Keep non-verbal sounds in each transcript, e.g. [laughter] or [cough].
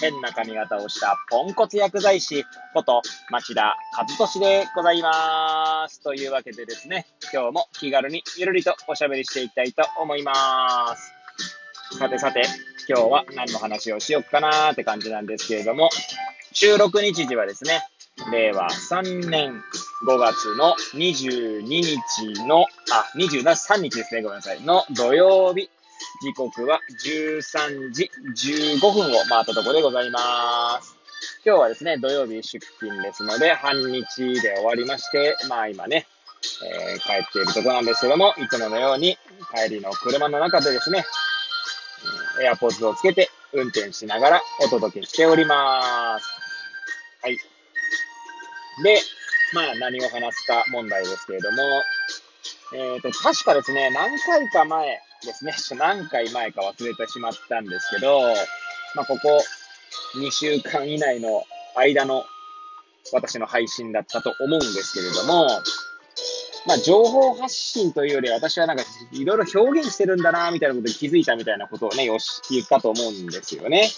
変な髪型をしたポンコツ薬剤師こと町田和俊でございます。というわけでですね、今日も気軽にゆるりとおしゃべりしていきたいと思いまーす。さてさて、今日は何の話をしよっかなーって感じなんですけれども、収録日時はですね、令和3年5月の22日の、あ、23日ですね、ごめんなさい、の土曜日時刻は13時15分を回ったところでございます。今日はですね、土曜日出勤ですので、半日で終わりまして、まあ今ね、えー、帰っているところなんですけども、いつものように帰りの車の中でですね、エアポーズをつけて運転しながらお届けしております。はい。で、まあ何を話すか問題ですけれども、えっ、ー、と、確かですね、何回か前、ですね。何回前か忘れてしまったんですけど、まあ、ここ2週間以内の間の私の配信だったと思うんですけれども、まあ、情報発信というよりは私はなんかいろいろ表現してるんだなみたいなことに気づいたみたいなことをね、よし、言ったと思うんですよね。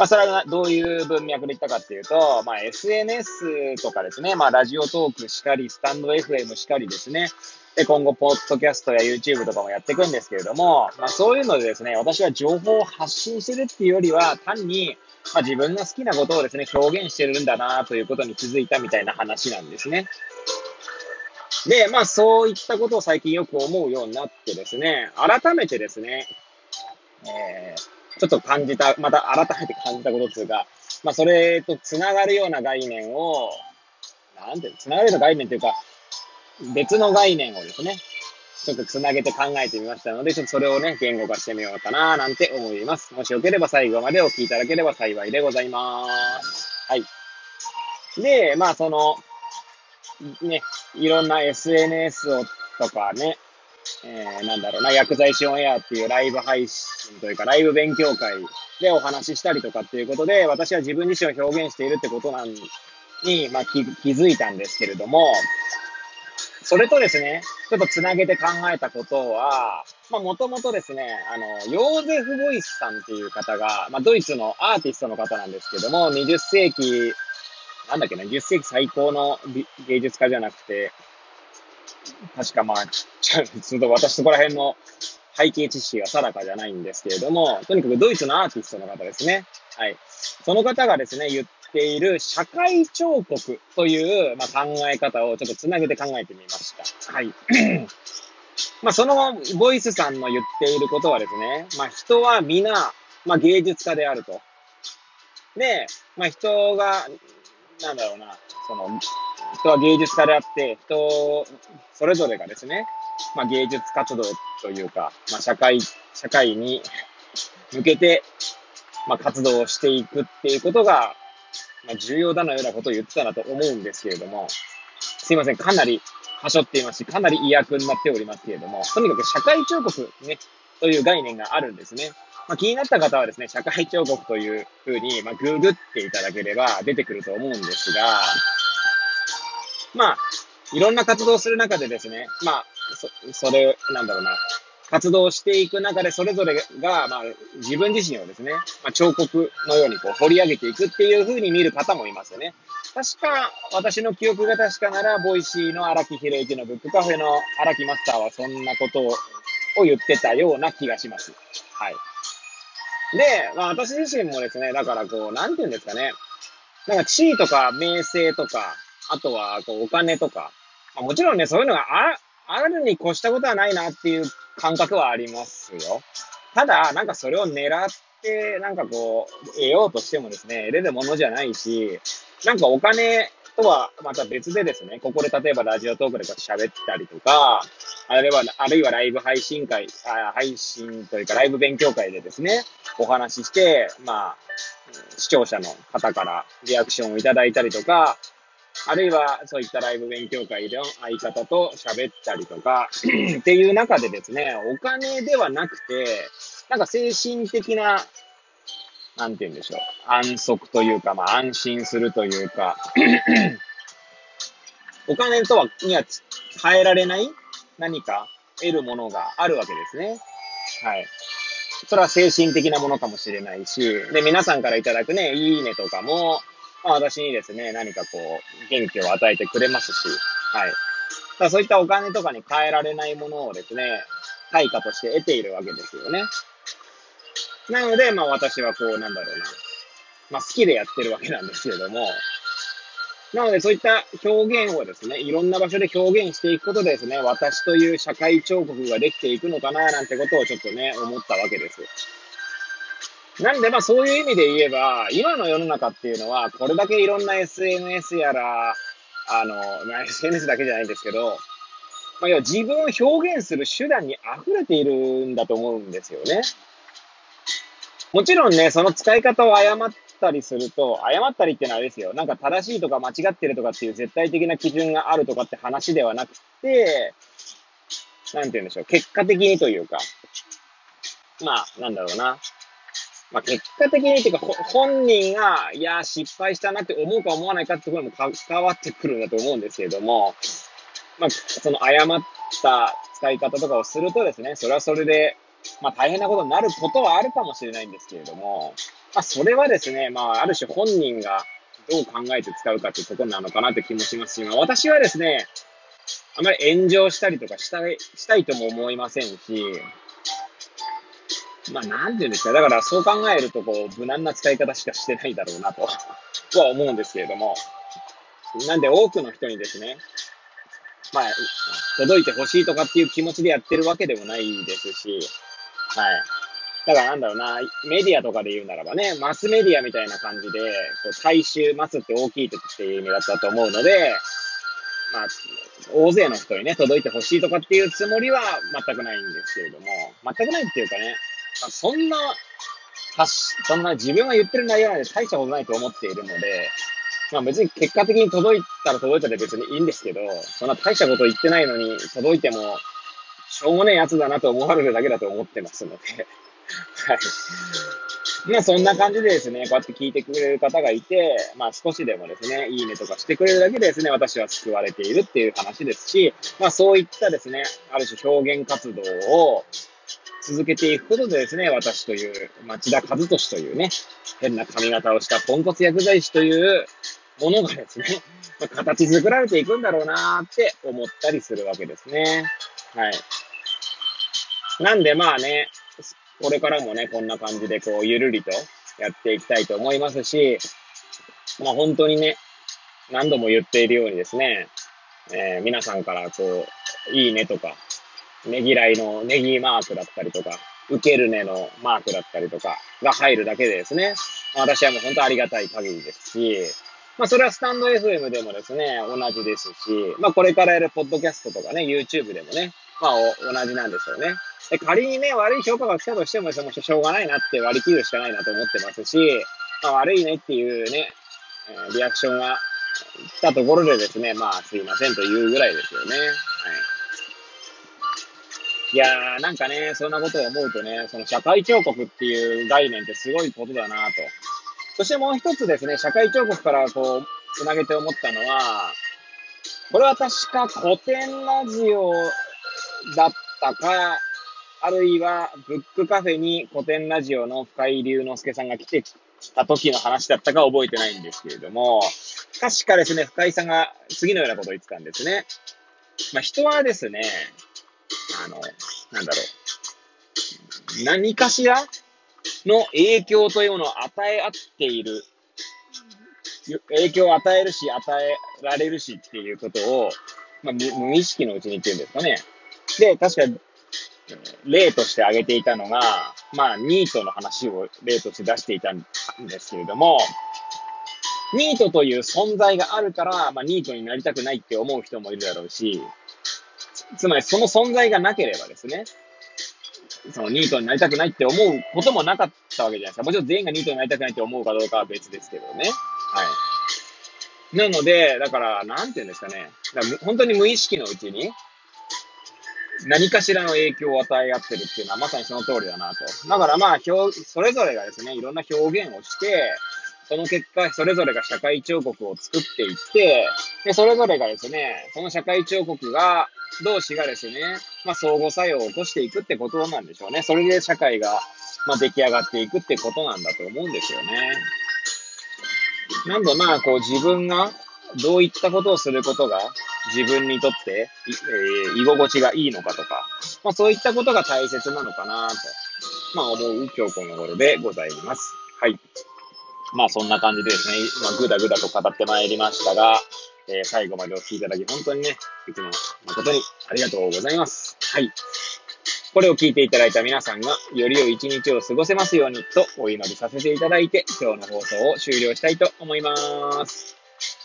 まあ、それはどういう文脈で言ったかっていうと、まあ、SNS とかですね、まあ、ラジオトークしかり、スタンド FM しかりですね、で、今後、ポッドキャストや YouTube とかもやっていくんですけれども、まあそういうのでですね、私は情報を発信してるっていうよりは、単に、まあ自分の好きなことをですね、表現してるんだなということに気づいたみたいな話なんですね。で、まあそういったことを最近よく思うようになってですね、改めてですね、えー、ちょっと感じた、また改めて感じたことっていうか、まあそれと繋がるような概念を、なんて、繋がるような概念というか、別の概念をですね、ちょっとつなげて考えてみましたので、ちょっとそれをね、言語化してみようかな、なんて思います。もしよければ最後までお聞きいただければ幸いでございます。はい。で、まあその、ね、いろんな SNS をとかね、えー、なんだろうな、薬剤師オンエアっていうライブ配信というか、ライブ勉強会でお話ししたりとかっていうことで、私は自分自身を表現しているってことなんに、まあ気づいたんですけれども、それとですね、ちょっとつなげて考えたことは、まあもともとですね、あの、ヨーゼフ・ボイスさんっていう方が、まあドイツのアーティストの方なんですけども、20世紀、なんだっけな、20世紀最高の芸術家じゃなくて、確かまあ、ちょっと私そこら辺の背景知識が定かじゃないんですけれども、とにかくドイツのアーティストの方ですね。はい。その方がですね、言っている社会彫刻という、まあ、考え方をちょっとつなげて考えてみました。はい。[clears throat] まあ、そのボイスさんの言っていることはですね、まあ、人は皆、まあ、芸術家であると。で、まあ、人が、なんだろうな、その、人は芸術家であって、人、それぞれがですね、まあ、芸術活動というか、まあ、社会、社会に向けて、まあ、活動をしていくっていうことが、まあ、重要だのようなことを言ってたなと思うんですけれども、すいません、かなりはしょっていますし、かなり威訳になっておりますけれども、とにかく社会彫刻ね、という概念があるんですね。まあ、気になった方はですね、社会彫刻というふうに、まあ、ググっていただければ出てくると思うんですが、まあ、いろんな活動をする中でですね、まあ、そ、それ、なんだろうな、活動していく中で、それぞれが、まあ、自分自身をですね、まあ、彫刻のようにこう掘り上げていくっていう風に見る方もいますよね。確か、私の記憶が確かなら、 Voicy の荒木博之のブックカフェの荒木マスターはそんなことを言ってたような気がします。はい。で、まあ私自身もですね、だからこう、なんて言うんですかね。なんか地位とか名声とか、あとはこうお金とか、まあ、もちろんね、そういうのがああるに越したことはないなっていう感覚はありますよ。ただ、なんかそれを狙っ、なんかこう、得ようとしてもですね、得れるものじゃないし、なんかお金とはまた別でですね、ここで例えばラジオトークで喋ったりとか、あるいは、あるいはライブ配信会、あ配信というかライブ勉強会でですね、お話しして、まあ、視聴者の方からリアクションをいただいたりとか、あるいはそういったライブ勉強会での相方と喋ったりとか [clears throat] っていう中でですね、お金ではなくて、なんか精神的な、なんて言うんでしょう、安息というか、まあ安心するというか [clears throat] お金とは、には変えられない何か得るものがあるわけですね。はい。それは精神的なものかもしれないし、で、皆さんからいただくね、いいねとかも、まあ私にですね、何かこう、元気を与えてくれますし、はい。だそういったお金とかに変えられないものをですね、対価として得ているわけですよね。なので、まあ私はこう、なんだろうな。まあ好きでやってるわけなんですけれども、なので、そういった表現をですね、いろんな場所で表現していくことでですね、私という社会彫刻ができていくのかな、なんてことをちょっとね、思ったわけです。なんで、まあそういう意味で言えば、今の世の中っていうのは、これだけいろんな SNS やら、あの、まあ、SNS だけじゃないんですけど、まあ、要は自分を表現する手段に溢れているんだと思うんですよね。もちろんね、その使い方を誤ったりすると、誤ったりってのはですよ。なんか正しいとか間違ってるとかっていう絶対的な基準があるとかって話ではなくて、なんて言うんでしょう。結果的にというか、まあ、なんだろうな。まあ、結果的にっていうか、本人が、いや、失敗したなって思うか思わないかってことも関わってくるんだと思うんですけれども、まあ、その誤った使い方とかをするとですね、それはそれで、まあ、大変なことになることはあるかもしれないんですけれども、まあ、それはですね、まあ、ある種本人がどう考えて使うかっていうとなのかなって気もしますし、まあ、私はですね、あまり炎上したりとかしたい、したいとも思いませんし、まあ、なんていうんですか。だからそう考えると、こう、無難な使い方しかしてないだろうなと、[laughs] とは思うんですけれども。なんで多くの人にですね、まあ、届いてほしいとかっていう気持ちでやってるわけでもないですし、はい。だからなんだろうな、メディアとかで言うならばね、マスメディアみたいな感じで、こう大衆、マスって大きい時っていう意味だったと思うので、まあ、大勢の人にね、届いてほしいとかっていうつもりは全くないんですけれども、全くないっていうかね、まあ、そんな、そんな自分が言ってる内容なんで大したことないと思っているので、まあ別に結果的に届いたら届いたで別にいいんですけど、そんな大したこと言ってないのに届いても、しょうもねえやつだなと思われるだけだと思ってますので、[laughs] はい。まあそんな感じでですね、こうやって聞いてくれる方がいて、まあ少しでもですね、いいねとかしてくれるだけでですね、私は救われているっていう話ですし、まあそういったですね、ある種表現活動を続けていくことでですね、私という、町田和俊というね、変な髪型をしたポンコツ薬剤師というものがですね、形作られていくんだろうなーって思ったりするわけですね。はい。なんでまあね、これからもね、こんな感じでこう、ゆるりとやっていきたいと思いますし、まあ本当にね、何度も言っているようにですね、えー、皆さんからこう、いいねとか、ねぎらいのネギマークだったりとか、受けるねのマークだったりとかが入るだけでですね、私はもう本当ありがたい限りですし、まあそれはスタンド FM でもですね、同じですし、まあこれからやるポッドキャストとかね、YouTube でもね、まあ同じなんでしょうね。仮にね、悪い評価が来たとしても、そのしょうがないなって割り切るしかないなと思ってますし、まあ悪いねっていうね、えリアクションが来たところでですね、まあすいませんというぐらいですよね。はい。いやー、なんかね、そんなことを思うとね、その社会彫刻っていう概念ってすごいことだなと。そしてもう一つですね、社会彫刻からこう、つなげて思ったのは、これは確か古典ラジオだったか、あるいはブックカフェに古典ラジオの深井龍之介さんが来てた時の話だったか覚えてないんですけれども、確かですね、深井さんが次のようなことを言ってたんですね。まあ、人はですね、あの、なんだろう。何かしらの影響というものを与え合っている。影響を与えるし、与えられるしっていうことを、まあ、無意識のうちにってるんですかね。で、確か、例として挙げていたのが、まあ、ニートの話を例として出していたんですけれども、ニートという存在があるから、まあ、ニートになりたくないって思う人もいるだろうし、つまりその存在がなければですね、そのニートになりたくないって思うこともなかったわけじゃないですか。もちろん全員がニートになりたくないって思うかどうかは別ですけどね。はい。なので、だから、なんて言うんですかね。だ本当に無意識のうちに、何かしらの影響を与え合ってるっていうのはまさにその通りだなと。だからまあ、表、それぞれがですね、いろんな表現をして、その結果、それぞれが社会彫刻を作っていって、で、それぞれがですね、その社会彫刻が、同士がですね、まあ、相互作用を起こしていくってことなんでしょうね。それで社会が、まあ、出来上がっていくってことなんだと思うんですよね。なんでまあ、こう自分がどういったことをすることが自分にとって、えー、居心地がいいのかとか、まあそういったことが大切なのかなと、まあ思う今日この頃でございます。はい。まあそんな感じでですね、まあぐだぐだと語ってまいりましたが、えー、最後までお聴きいただき本当にね、いつも誠にありがとうございます。はい。これを聞いていただいた皆さんが、より良い一日を過ごせますようにとお祈りさせていただいて、今日の放送を終了したいと思います。